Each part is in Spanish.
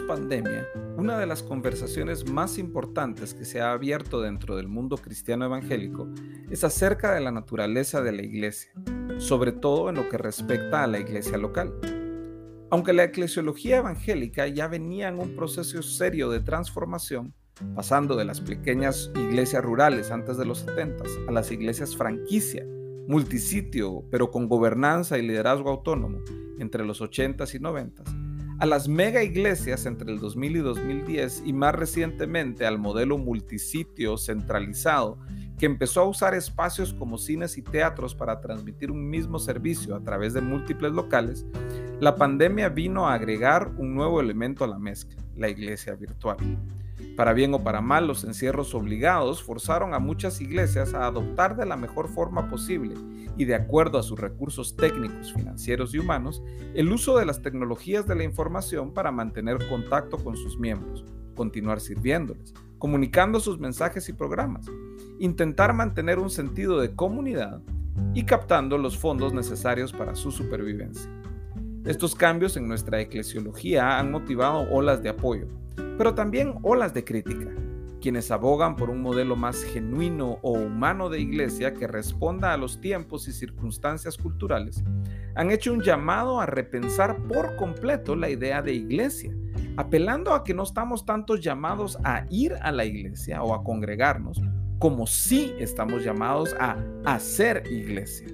pandemia, una de las conversaciones más importantes que se ha abierto dentro del mundo cristiano evangélico es acerca de la naturaleza de la iglesia, sobre todo en lo que respecta a la iglesia local. Aunque la eclesiología evangélica ya venía en un proceso serio de transformación, pasando de las pequeñas iglesias rurales antes de los 70 a las iglesias franquicia, multisitio, pero con gobernanza y liderazgo autónomo entre los 80s y 90s, a las mega iglesias entre el 2000 y 2010 y más recientemente al modelo multisitio centralizado que empezó a usar espacios como cines y teatros para transmitir un mismo servicio a través de múltiples locales, la pandemia vino a agregar un nuevo elemento a la mezcla, la iglesia virtual. Para bien o para mal, los encierros obligados forzaron a muchas iglesias a adoptar de la mejor forma posible y de acuerdo a sus recursos técnicos, financieros y humanos, el uso de las tecnologías de la información para mantener contacto con sus miembros, continuar sirviéndoles, comunicando sus mensajes y programas, intentar mantener un sentido de comunidad y captando los fondos necesarios para su supervivencia. Estos cambios en nuestra eclesiología han motivado olas de apoyo, pero también olas de crítica, quienes abogan por un modelo más genuino o humano de iglesia que responda a los tiempos y circunstancias culturales, han hecho un llamado a repensar por completo la idea de iglesia, apelando a que no estamos tantos llamados a ir a la iglesia o a congregarnos, como sí estamos llamados a hacer iglesia.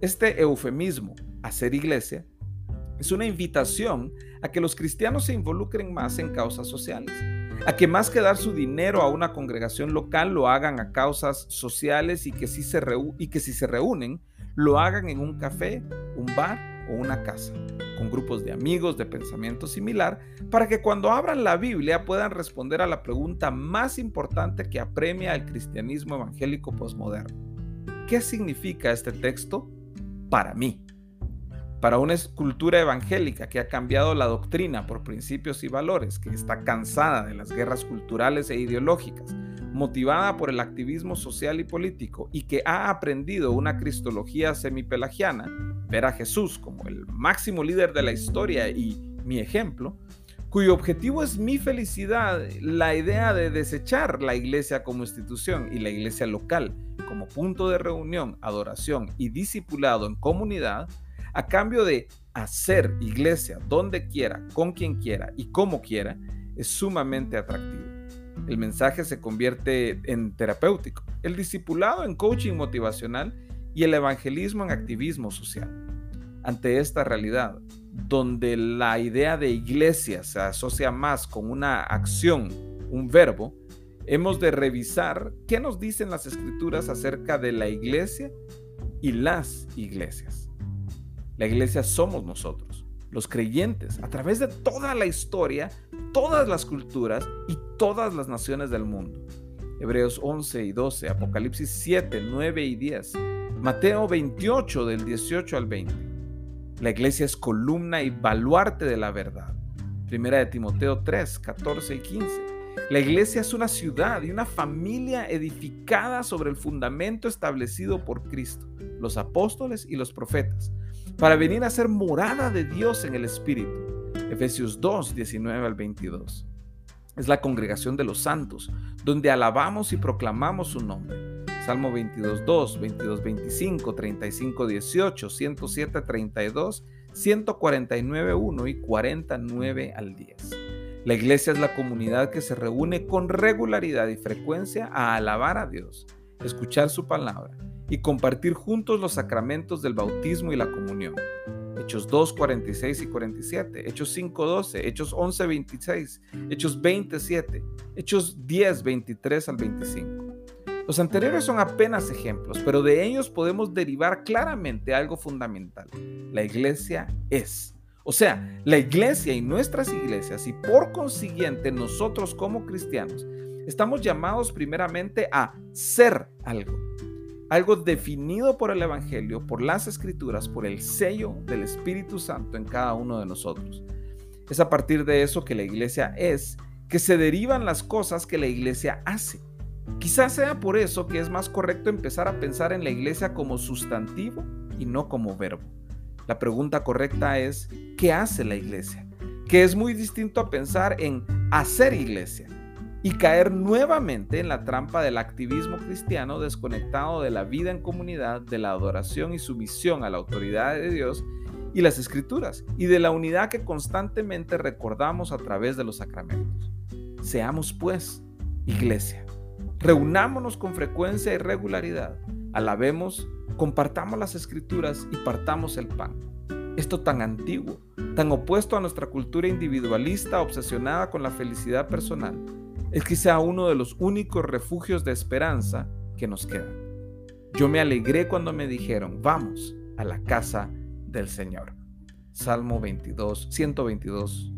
Este eufemismo, hacer iglesia, es una invitación a que los cristianos se involucren más en causas sociales, a que más que dar su dinero a una congregación local lo hagan a causas sociales y que, si se, reúnen lo hagan en un café, un bar o una casa, con grupos de amigos de pensamiento similar, para que cuando abran la Biblia puedan responder a la pregunta más importante que apremia al cristianismo evangélico posmoderno. ¿Qué significa este texto para mí? Para una escultura evangélica que ha cambiado la doctrina por principios y valores, que está cansada de las guerras culturales e ideológicas, motivada por el activismo social y político y que ha aprendido una cristología semipelagiana, ver a Jesús como el máximo líder de la historia y mi ejemplo, cuyo objetivo es mi felicidad, la idea de desechar la iglesia como institución y la iglesia local como punto de reunión, adoración y discipulado en comunidad, a cambio de hacer iglesia donde quiera, con quien quiera y como quiera, es sumamente atractivo. El mensaje se convierte en terapéutico, el discipulado en coaching motivacional y el evangelismo en activismo social. Ante esta realidad, donde la idea de iglesia se asocia más con una acción, un verbo, hemos de revisar qué nos dicen las escrituras acerca de la iglesia y las iglesias. La iglesia somos nosotros, los creyentes, a través de toda la historia, todas las culturas y todas las naciones del mundo. Hebreos 11 y 12, Apocalipsis 7, 9 y 10, Mateo 28 del 18 al 20. La iglesia es columna y baluarte de la verdad. Primera de Timoteo 3, 14 y 15. La iglesia es una ciudad y una familia edificada sobre el fundamento establecido por Cristo, los apóstoles y los profetas para venir a ser morada de Dios en el Espíritu. Efesios 2, 19 al 22. Es la congregación de los santos, donde alabamos y proclamamos su nombre. Salmo 22, 2, 22, 25, 35, 18, 107, 32, 149, 1 y 49 al 10. La iglesia es la comunidad que se reúne con regularidad y frecuencia a alabar a Dios, escuchar su palabra y compartir juntos los sacramentos del bautismo y la comunión. Hechos 2, 46 y 47, Hechos 5, 12, Hechos 11, 26, Hechos 27, Hechos 10, 23 al 25. Los anteriores son apenas ejemplos, pero de ellos podemos derivar claramente algo fundamental. La iglesia es. O sea, la iglesia y nuestras iglesias y por consiguiente nosotros como cristianos estamos llamados primeramente a ser algo algo definido por el Evangelio, por las Escrituras, por el sello del Espíritu Santo en cada uno de nosotros. Es a partir de eso que la iglesia es, que se derivan las cosas que la iglesia hace. Quizás sea por eso que es más correcto empezar a pensar en la iglesia como sustantivo y no como verbo. La pregunta correcta es, ¿qué hace la iglesia? que es muy distinto a pensar en hacer iglesia y caer nuevamente en la trampa del activismo cristiano desconectado de la vida en comunidad, de la adoración y sumisión a la autoridad de Dios y las escrituras, y de la unidad que constantemente recordamos a través de los sacramentos. Seamos pues iglesia. Reunámonos con frecuencia y regularidad. Alabemos, compartamos las escrituras y partamos el pan. Esto tan antiguo, tan opuesto a nuestra cultura individualista obsesionada con la felicidad personal, es quizá uno de los únicos refugios de esperanza que nos quedan. Yo me alegré cuando me dijeron, vamos a la casa del Señor. Salmo 22, 122,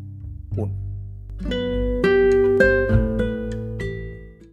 1.